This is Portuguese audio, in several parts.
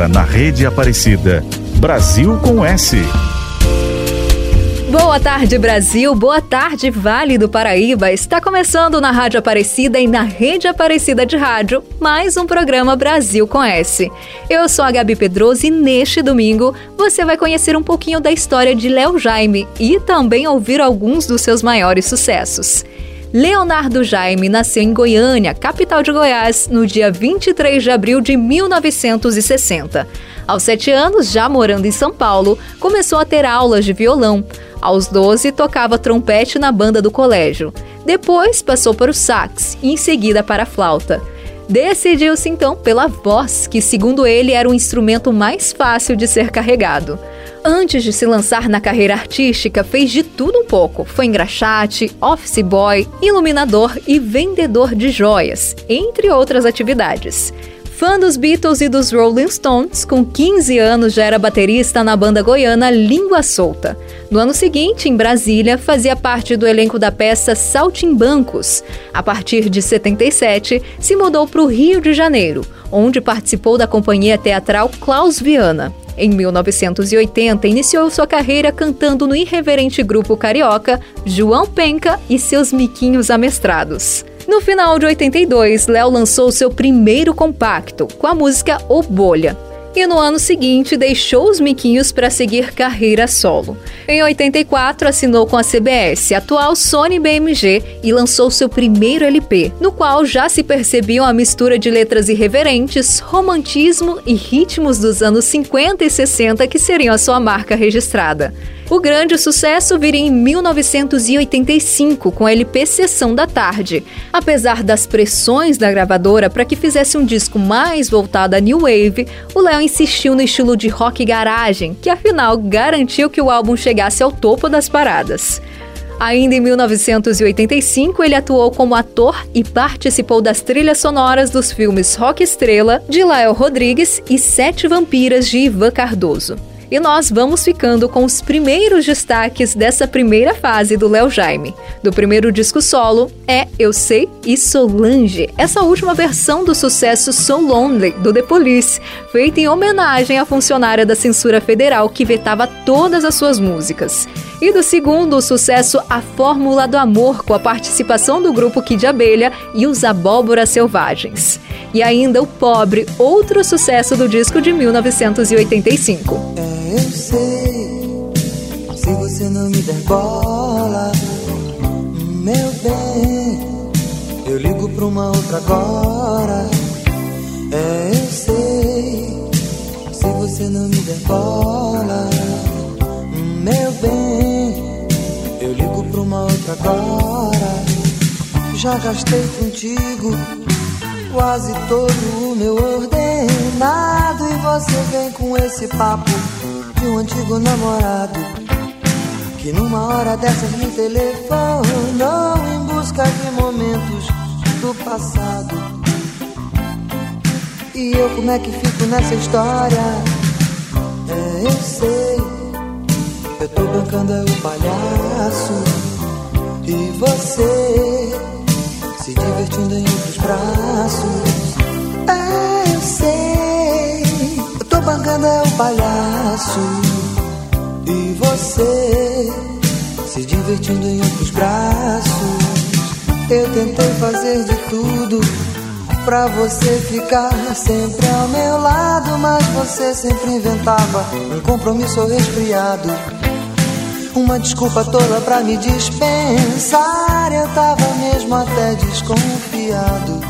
Agora na Rede Aparecida. Brasil com S. Boa tarde, Brasil. Boa tarde, Vale do Paraíba. Está começando na Rádio Aparecida e na Rede Aparecida de Rádio mais um programa Brasil com S. Eu sou a Gabi Pedroso e neste domingo você vai conhecer um pouquinho da história de Léo Jaime e também ouvir alguns dos seus maiores sucessos. Leonardo Jaime nasceu em Goiânia, capital de Goiás, no dia 23 de abril de 1960. Aos sete anos, já morando em São Paulo, começou a ter aulas de violão. Aos 12, tocava trompete na banda do colégio. Depois, passou para o sax e, em seguida, para a flauta. Decidiu-se então pela voz, que, segundo ele, era o instrumento mais fácil de ser carregado. Antes de se lançar na carreira artística, fez de tudo um pouco. Foi engraxate, office boy, iluminador e vendedor de joias, entre outras atividades. Fã dos Beatles e dos Rolling Stones, com 15 anos já era baterista na banda goiana Língua Solta. No ano seguinte, em Brasília, fazia parte do elenco da peça Saltimbancos. A partir de 77, se mudou para o Rio de Janeiro, onde participou da companhia teatral Klaus Viana. Em 1980, iniciou sua carreira cantando no irreverente grupo carioca João Penca e seus miquinhos amestrados. No final de 82, Léo lançou seu primeiro compacto, com a música O Bolha. E no ano seguinte deixou os miquinhos para seguir carreira solo. Em 84, assinou com a CBS, atual Sony BMG, e lançou seu primeiro LP, no qual já se percebiam a mistura de letras irreverentes, romantismo e ritmos dos anos 50 e 60 que seriam a sua marca registrada. O grande sucesso viria em 1985 com a LP Sessão da Tarde. Apesar das pressões da gravadora para que fizesse um disco mais voltado a new wave, o Léo insistiu no estilo de rock garagem, que afinal garantiu que o álbum chegasse ao topo das paradas. Ainda em 1985, ele atuou como ator e participou das trilhas sonoras dos filmes Rock Estrela, de Lael Rodrigues e Sete Vampiras, de Ivan Cardoso. E nós vamos ficando com os primeiros destaques dessa primeira fase do Léo Jaime. Do primeiro disco solo é Eu Sei e Solange, essa última versão do sucesso So Lonely, do The Police, feita em homenagem à funcionária da censura federal que vetava todas as suas músicas. E do segundo, o sucesso A Fórmula do Amor, com a participação do grupo Kid Abelha e os Abóboras Selvagens. E ainda O Pobre, outro sucesso do disco de 1985. Eu sei, se você não me der bola, meu bem, eu ligo pra uma outra agora. É, eu sei, se você não me der bola, meu bem, eu ligo pra uma outra agora. Já gastei contigo quase todo o meu ordenado e você vem com esse papo de um antigo namorado que numa hora dessas me telefonou em busca de momentos do passado. E eu como é que fico nessa história? É, eu sei, eu tô bancando é o palhaço e você se divertindo em outros braços. É, eu sei, eu tô bancando é o palhaço e você se divertindo em outros braços. Eu tentei fazer de tudo pra você ficar sempre ao meu lado, mas você sempre inventava um compromisso resfriado. Uma desculpa tola pra me dispensar. Eu tava mesmo até desconfiado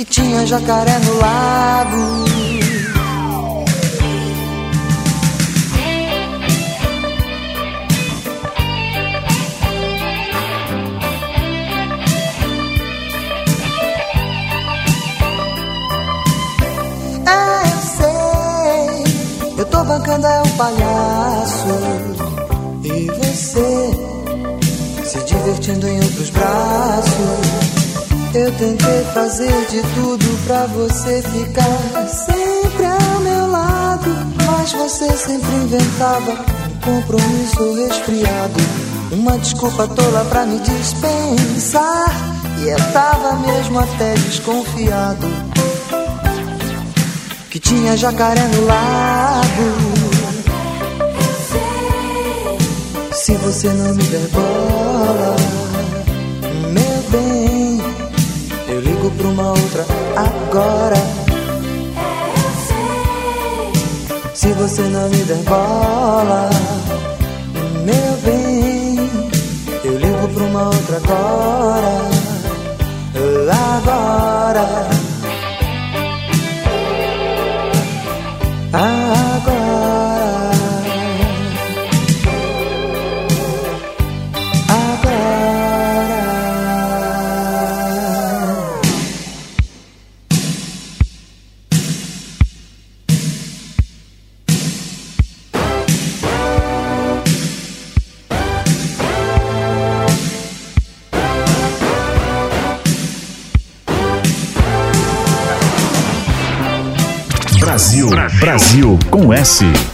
que tinha jacaré no lago. É, eu sei, eu tô bancando é um palhaço. E você se divertindo em outros braços. Eu tentei fazer de tudo pra você ficar sempre ao meu lado, mas você sempre inventava um compromisso resfriado, uma desculpa tola pra me dispensar. E eu tava mesmo até desconfiado que tinha jacaré no lago. Se você não me der bola, meu bem, eu ligo pra uma outra agora. Se você não me der bola, meu bem, eu ligo pra uma outra agora. Agora. Agora. Brasil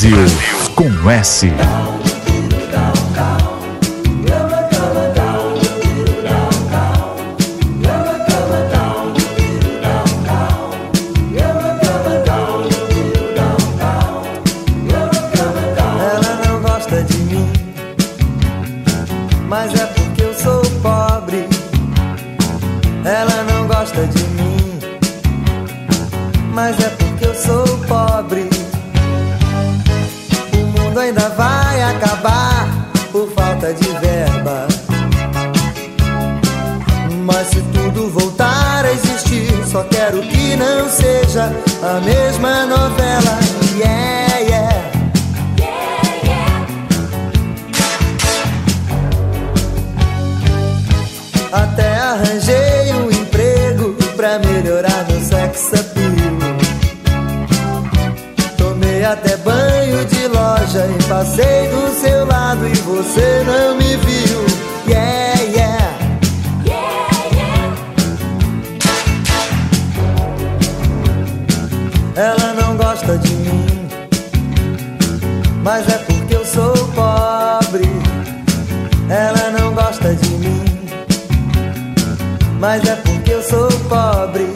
Brasil com S. Ela não gosta de mim, mas é porque eu sou pobre. Ela não gosta de mim, mas é porque eu sou pobre.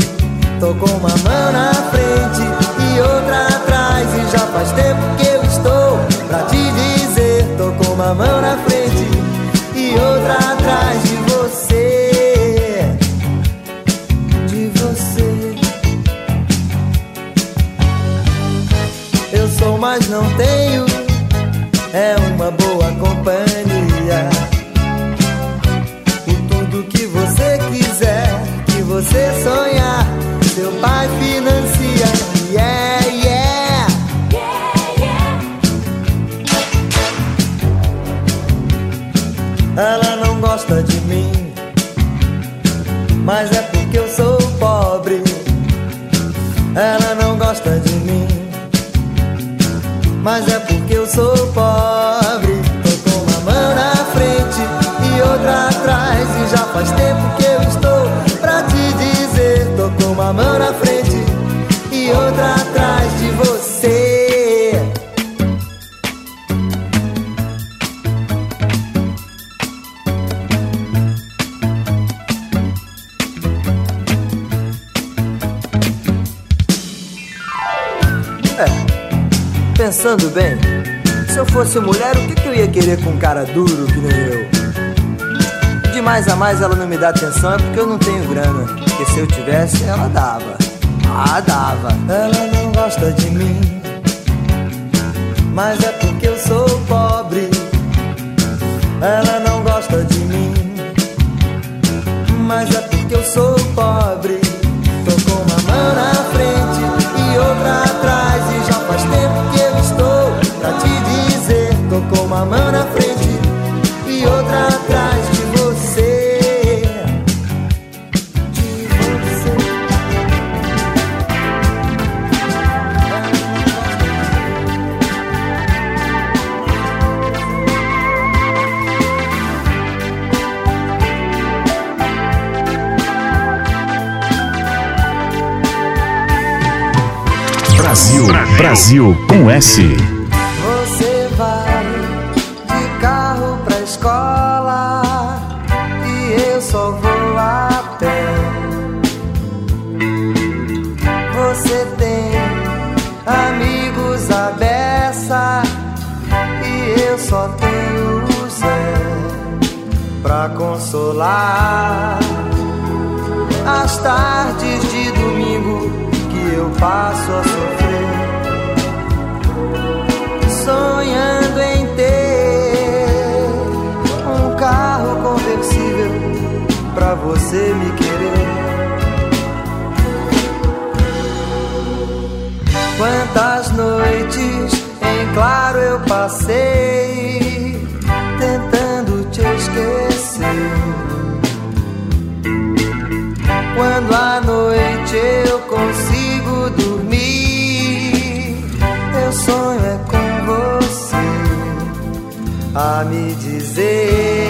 Tô com uma mão na frente e outra atrás, e já faz tempo que eu estou pra te dizer. Tô com uma mão na frente e outra atrás. Mas não tenho é uma boa companhia. E tudo que você quiser, que você sonhar, seu pai financia. Yeah, yeah. Ela não gosta de mim, mas é porque eu sou pobre. Ela não gosta de mim, mas é porque eu sou pobre. Pensando bem, se eu fosse mulher, o que, que eu ia querer com um cara duro que nem eu? De mais a mais ela não me dá atenção é porque eu não tenho grana. Porque se eu tivesse, ela dava. Ah, dava. Ela não gosta de mim, mas é porque eu sou pobre. Ela não gosta de mim, mas é porque eu sou pobre. Brasil, com S. você me querer. Quantas noites em claro eu passei tentando te esquecer. Quando à noite eu consigo dormir, meu sonho é com você a me dizer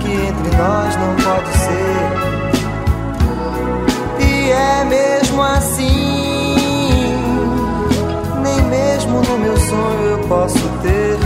que entre nós não pode ser. E é mesmo assim, nem mesmo no meu sonho eu posso ter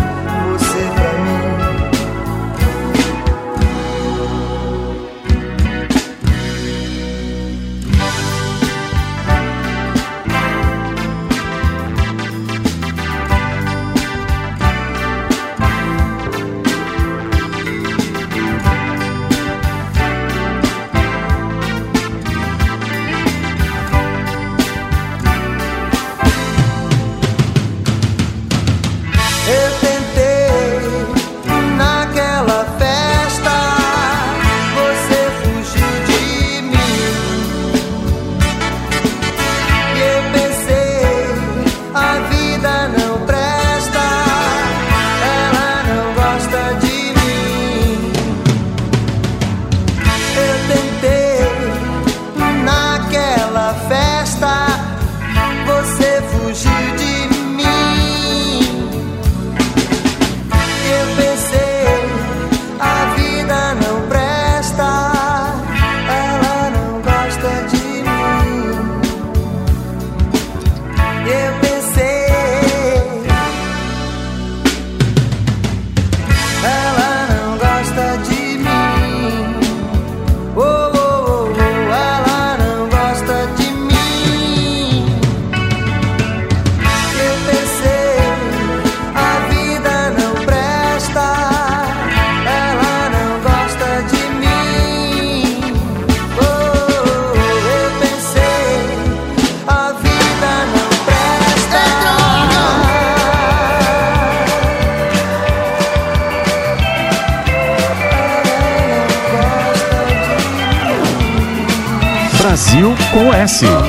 Brasil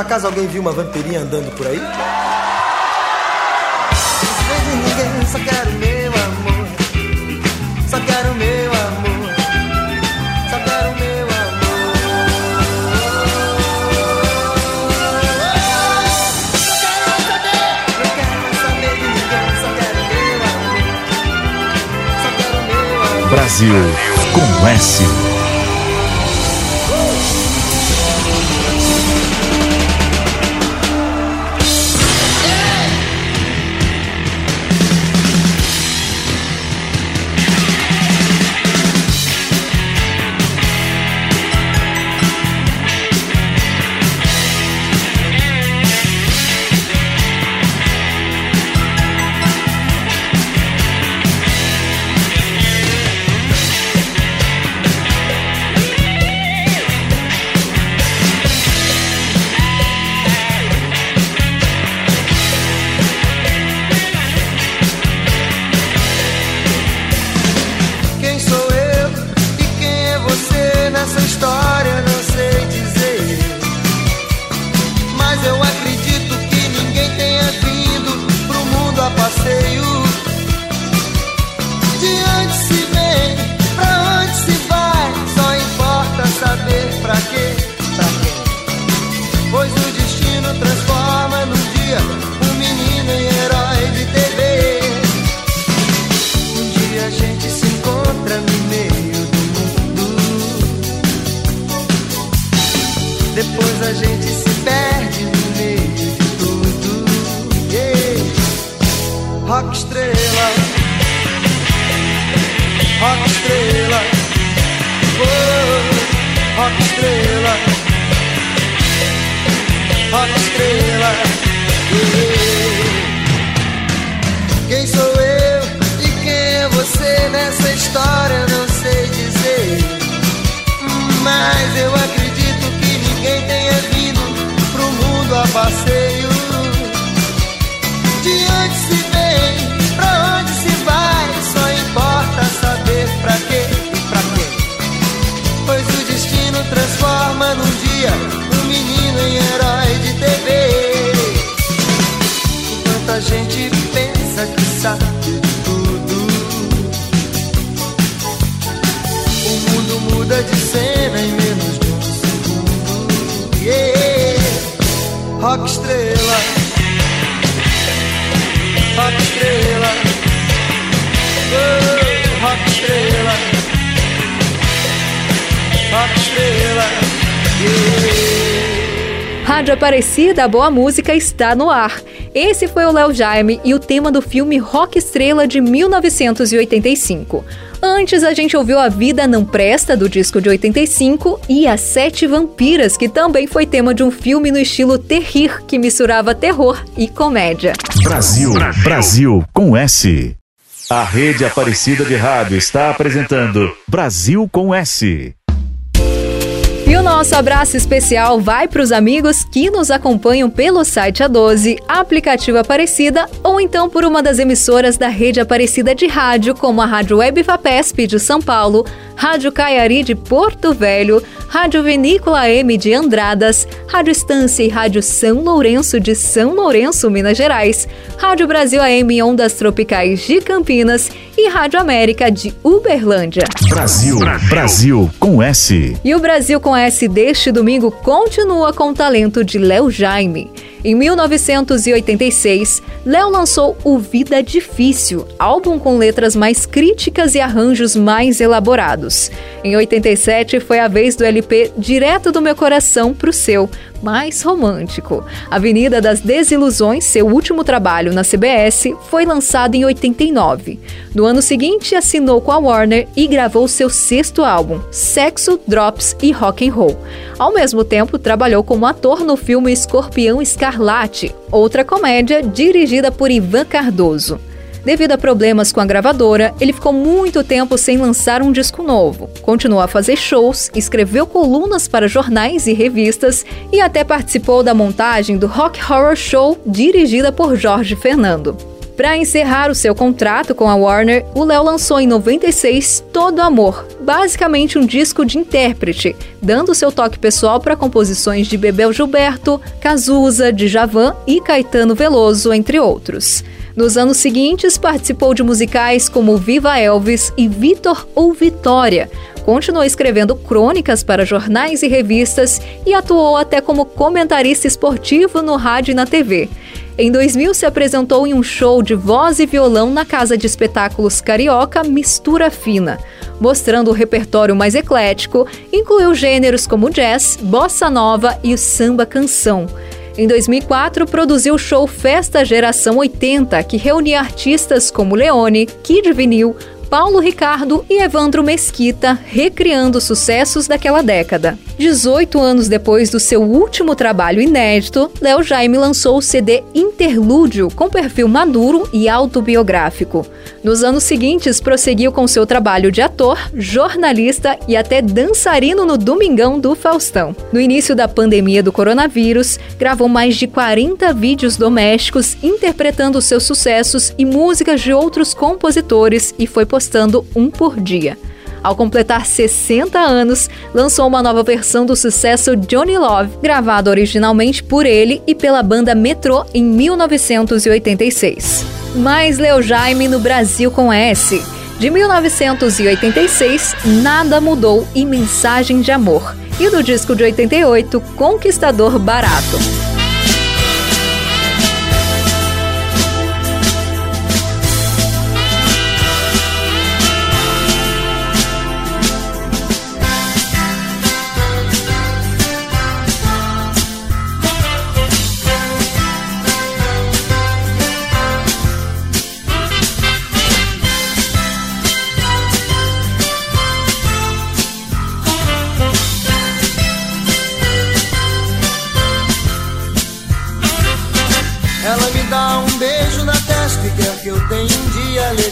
acaso alguém viu uma vampirinha andando por aí? Não vejo ninguém, só quero meu amor. Só quero meu amor. Só quero meu amor. Não quero mais Rádio Aparecida, a boa música está no ar. Esse foi o Léo Jaime e o tema do filme Rock Estrela de 1985. Antes a gente ouviu A Vida Não Presta, do disco de 85, e As Sete Vampiras, que também foi tema de um filme no estilo terrir, que misturava terror e comédia. Brasil, Brasil com S. A rede Aparecida de Rádio está apresentando Brasil com S. Nosso abraço especial vai para os amigos que nos acompanham pelo site A12, aplicativo Aparecida ou então por uma das emissoras da rede Aparecida de rádio, como a Rádio Web Vapesp de São Paulo, Rádio Caiari de Porto Velho, Rádio Vinícola M de Andradas, Rádio Estância e Rádio São Lourenço de São Lourenço, Minas Gerais, Rádio Brasil AM Ondas Tropicais de Campinas e Rádio América de Uberlândia. Brasil, Brasil com S. E o Brasil com S deste domingo continua com o talento de Léo Jaime. Em 1986, Léo lançou O Vida Difícil, álbum com letras mais críticas e arranjos mais elaborados. Em 87 foi a vez do LP Direto do Meu Coração pro Seu, mais romântico. Avenida das Desilusões, seu último trabalho na CBS, foi lançado em 89. No ano seguinte, assinou com a Warner e gravou seu sexto álbum, Sexo, Drops e Rock and Roll. Ao mesmo tempo, trabalhou como ator no filme Escorpião Escarlate, outra comédia dirigida por Ivan Cardoso. Devido a problemas com a gravadora, ele ficou muito tempo sem lançar um disco novo. Continuou a fazer shows, escreveu colunas para jornais e revistas e até participou da montagem do Rock Horror Show dirigida por Jorge Fernando. Para encerrar o seu contrato com a Warner, o Léo lançou em 96 Todo Amor, basicamente um disco de intérprete, dando seu toque pessoal para composições de Bebel Gilberto, Cazuza, Djavan e Caetano Veloso, entre outros. Nos anos seguintes, participou de musicais como Viva Elvis e Vitor ou Vitória. Continuou escrevendo crônicas para jornais e revistas e atuou até como comentarista esportivo no rádio e na TV. Em 2000, se apresentou em um show de voz e violão na casa de espetáculos carioca Mistura Fina. Mostrando o repertório mais eclético, incluiu gêneros como jazz, bossa nova e o samba canção. Em 2004, produziu o show Festa Geração 80, que reunia artistas como Leone, Kid Vinil, Paulo Ricardo e Evandro Mesquita, recriando sucessos daquela década. 18 anos depois do seu último trabalho inédito, Léo Jaime lançou o CD Interlúdio, com perfil maduro e autobiográfico. Nos anos seguintes, prosseguiu com seu trabalho de ator, jornalista e até dançarino no Domingão do Faustão. No início da pandemia do coronavírus, gravou mais de 40 vídeos domésticos interpretando seus sucessos e músicas de outros compositores e foi postando um por dia. Ao completar 60 anos, lançou uma nova versão do sucesso Johnny Love, gravado originalmente por ele e pela banda Metrô em 1986. Mais Leo Jaime no Brasil com S. De 1986, Nada Mudou e Mensagem de Amor. E do disco de 88, Conquistador Barato.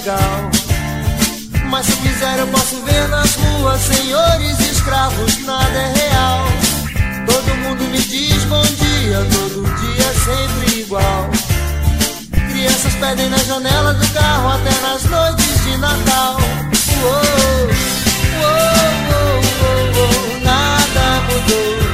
Legal. Mas se quiser eu posso ver nas ruas senhores escravos, nada é real. Todo mundo me diz bom dia, todo dia sempre igual. Crianças pedem na janela do carro até nas noites de Natal. Uou, uou, uou, uou, nada mudou.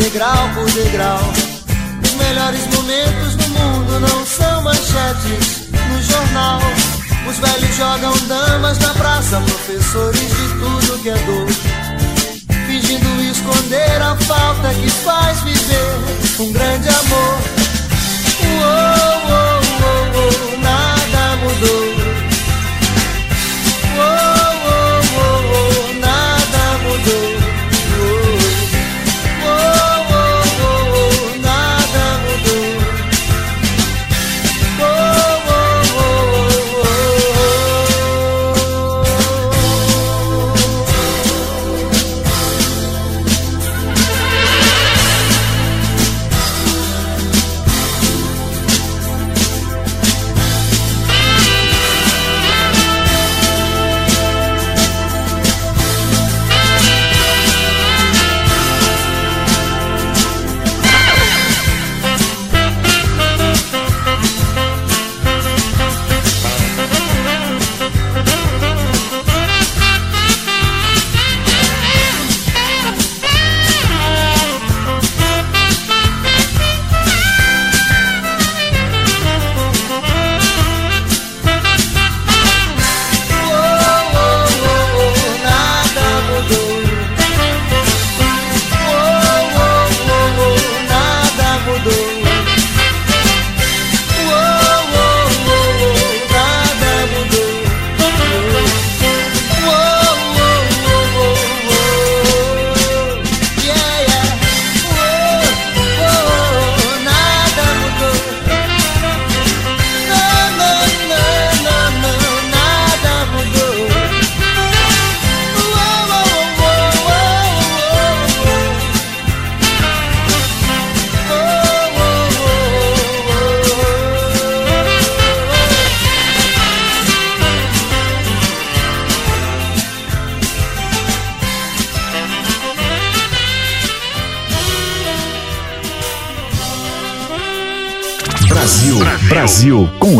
Degrau por degrau. Os melhores momentos do mundo não são manchetes no jornal. Os velhos jogam damas na praça, professores de tudo que é dor. Fingindo esconder a falta que faz viver um grande amor. Uou, uou,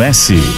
Messi.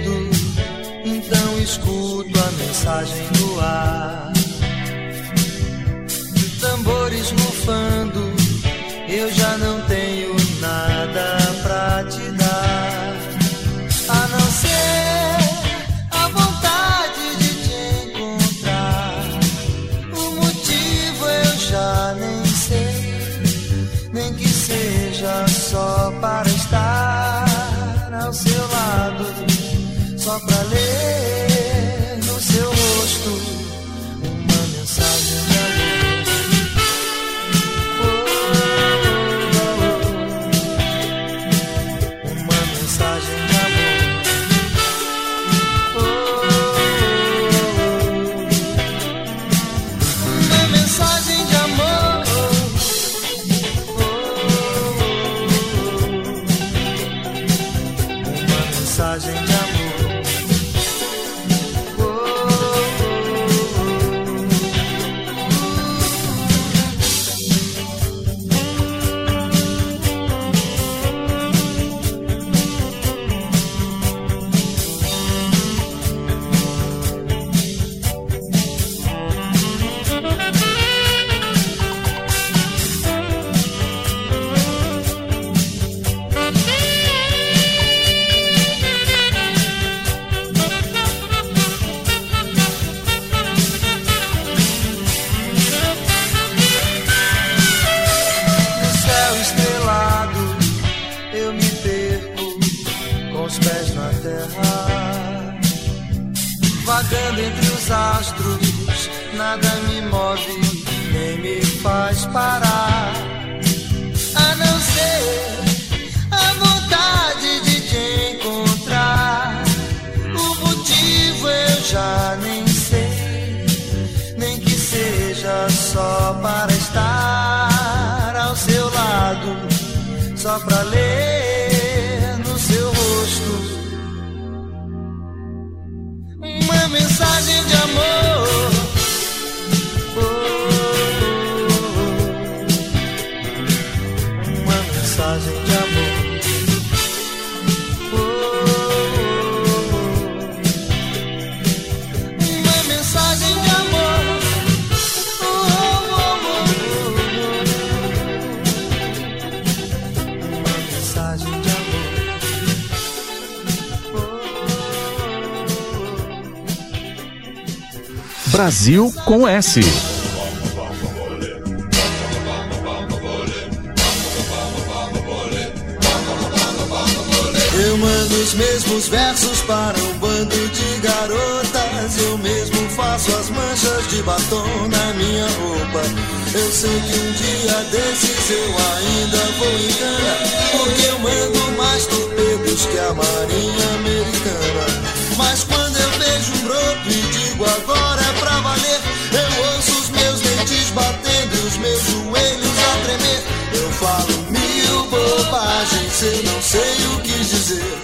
com S. tenho nada pra te dar, a não Brasil com S. Eu mando os mesmos versos para um bando de garotas. Eu mesmo faço as manchas de batom na minha roupa. Eu sei que um dia desses eu ainda vou em cana. Porque eu mando mais torpedos que a marinha americana. Mas quando eu vejo e digo agora é pra valer, eu ouço os meus dentes batendo e os meus joelhos a tremer. Eu falo mil bobagens, eu não sei o que dizer.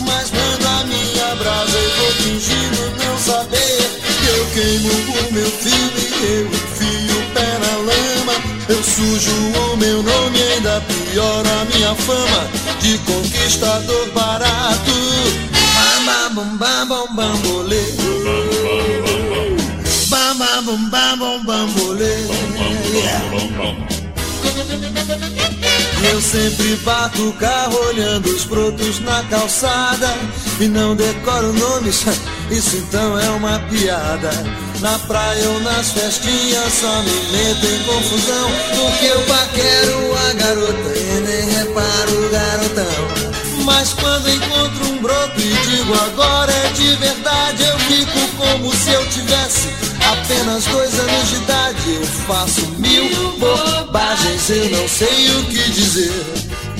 Mas mando a minha brasa e vou fingindo não saber. Eu queimo o meu filme, eu enfio o pé na lama. Eu sujo o meu nome, ainda piora a minha fama de conquistador barato. Bam, bam, bam, bam, bam, bambolê. Eu sempre bato o carro olhando os brotos na calçada E não decoro nomes, isso então é uma piada Na praia ou nas festinhas só me meto em confusão Porque eu paquero a garota e nem reparo o garotão mas quando encontro um broto e digo agora é de verdade, eu fico como se eu tivesse apenas dois anos de idade. Eu faço mil bobagens, eu não sei o que dizer.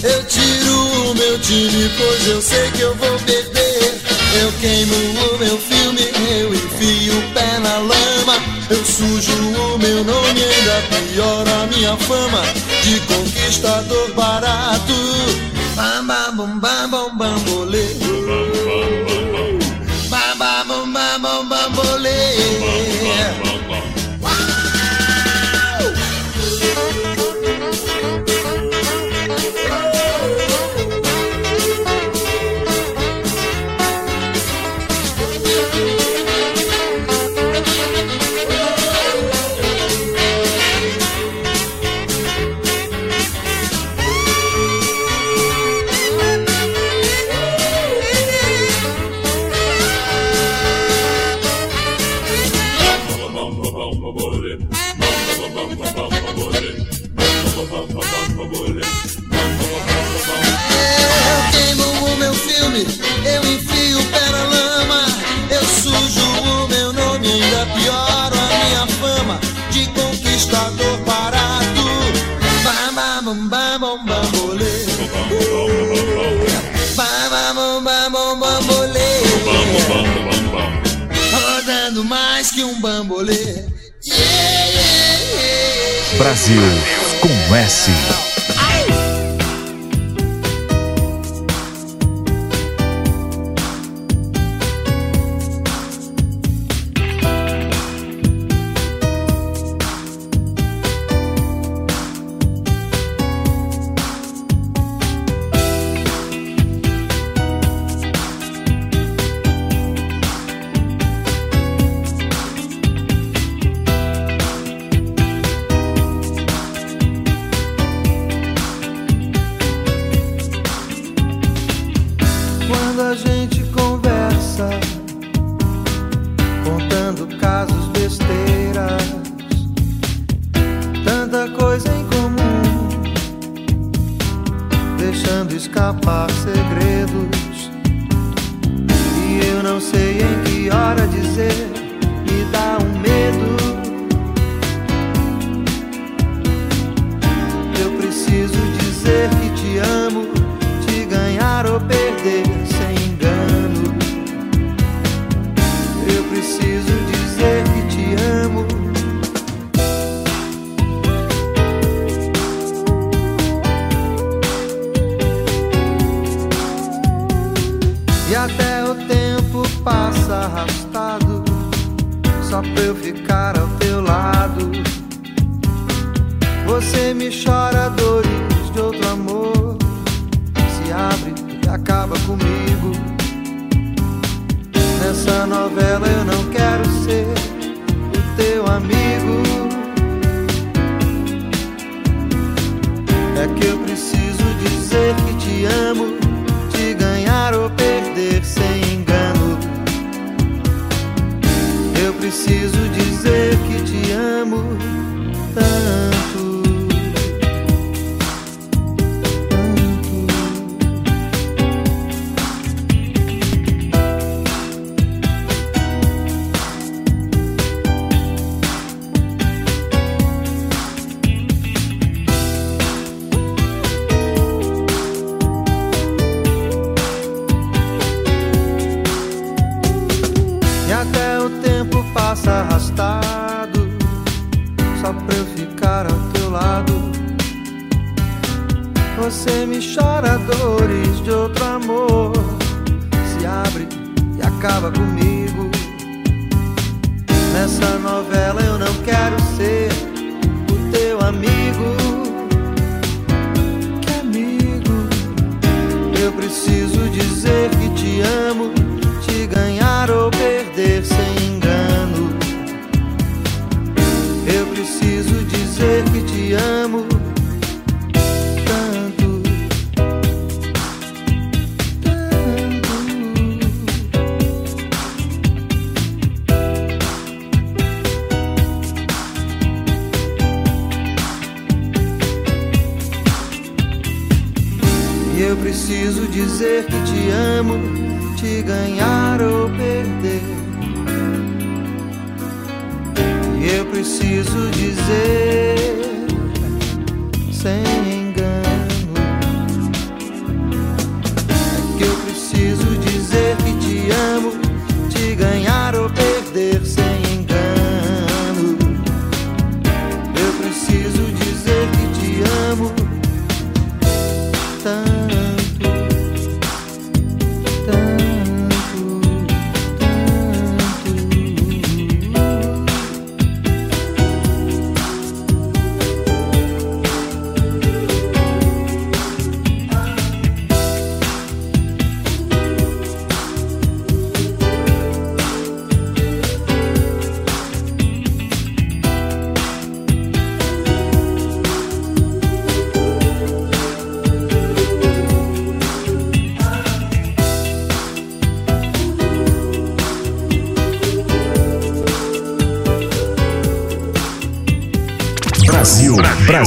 Eu tiro o meu time, pois eu sei que eu vou perder. Eu queimo o meu filme, eu enfio o pé na lama. Eu sujo o meu nome, ainda piora a minha fama de conquistador barato. Bam bam bam bambolê. Brasil com S.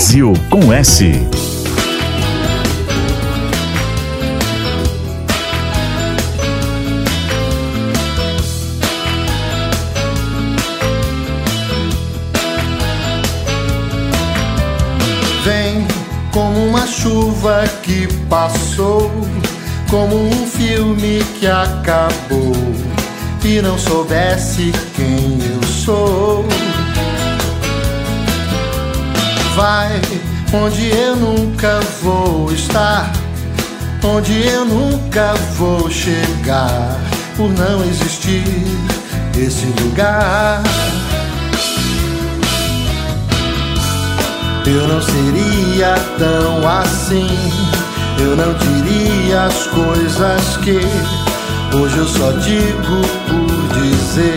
Brasil com S. Vem como uma chuva que passou, como um filme que acabou e não soubesse quem eu sou. Vai onde eu nunca vou estar, onde eu nunca vou chegar, por não existir esse lugar. Eu não seria tão assim. Eu não diria as coisas que hoje eu só digo por dizer.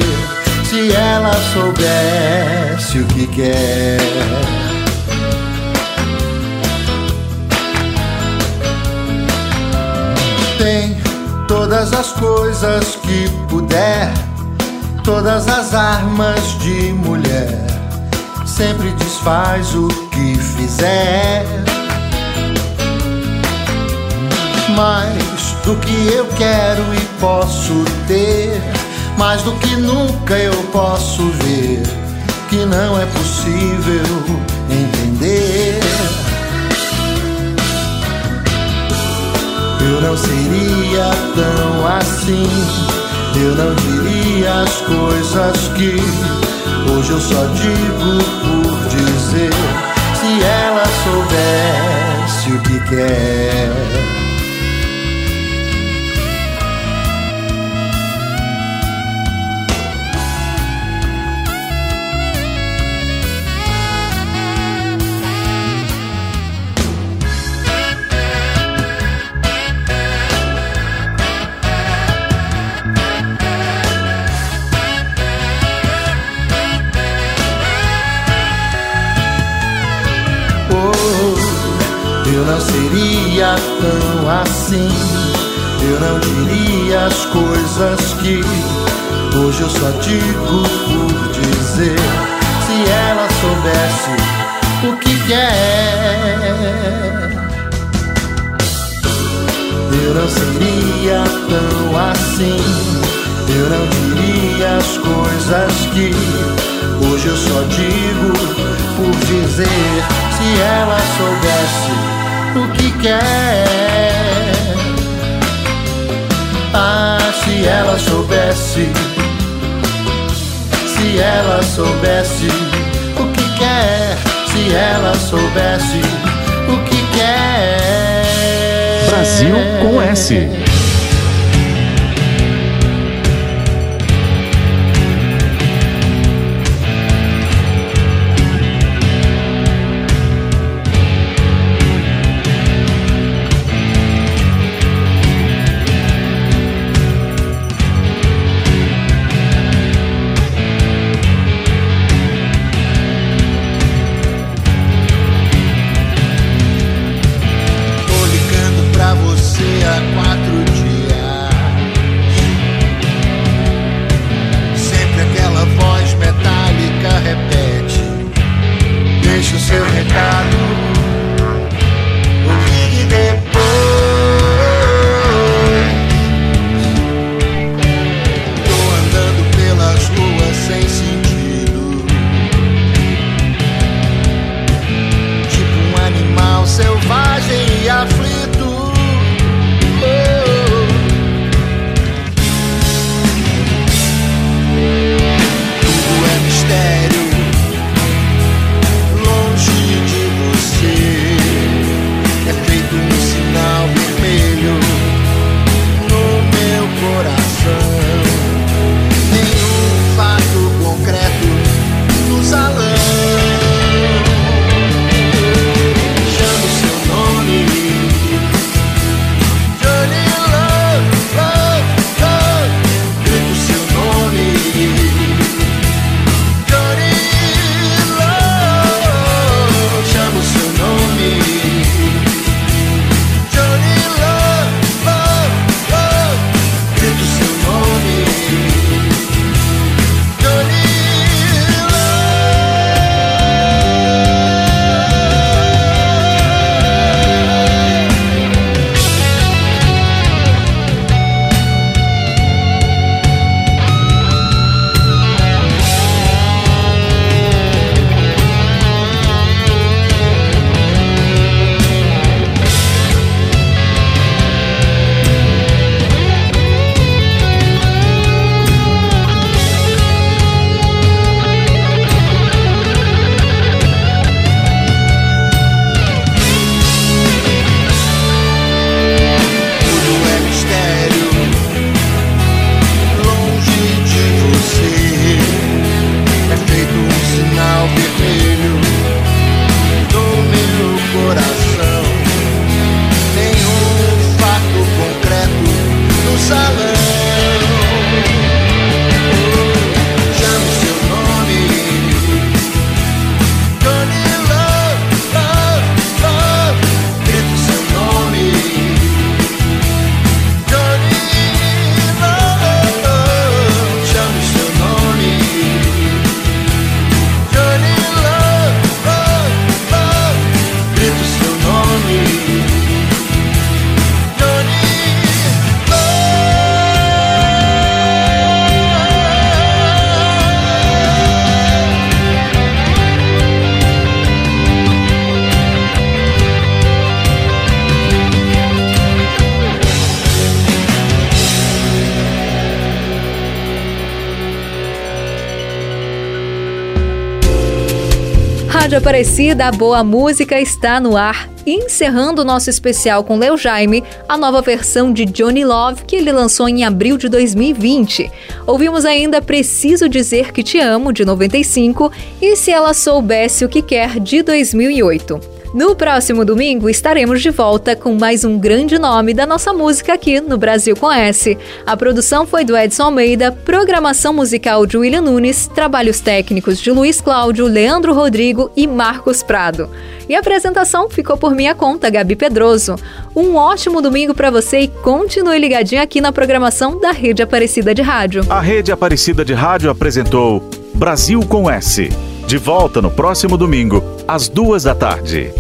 Se ela soubesse o que quer. Todas as coisas que puder, todas as armas de mulher sempre desfaz o que fizer. Mais do que eu quero e posso ter, Mais do que nunca eu posso ver que não é possível entender. Eu não seria tão assim, eu não diria as coisas que hoje eu só digo por dizer. Se ela soubesse o que quer. Eu não seria tão assim. Eu não diria as coisas que hoje eu só digo por dizer. Se ela soubesse o que quer, eu não seria tão assim. Eu não diria as coisas que hoje eu só digo por dizer. Se ela soubesse o que quer. Ah, se ela soubesse, se ela soubesse o que quer, se ela soubesse o que quer. Brasil com S. Aparecida, a boa música está no ar. Encerrando o nosso especial com Leo Jaime, a nova versão de Johnny Love que ele lançou em abril de 2020. Ouvimos ainda Preciso Dizer Que Te Amo, de 95, e Se Ela Soubesse o Que Quer, de 2008. No próximo domingo estaremos de volta com mais um grande nome da nossa música aqui no Brasil com S. A produção foi do Edson Almeida, programação musical de William Nunes, trabalhos técnicos de Luiz Cláudio, Leandro Rodrigo e Marcos Prado. E a apresentação ficou por minha conta, Gabi Pedroso. Um ótimo domingo para você e continue ligadinho aqui na programação da Rede Aparecida de Rádio. A Rede Aparecida de Rádio apresentou Brasil com S. De volta no próximo domingo, às duas da tarde.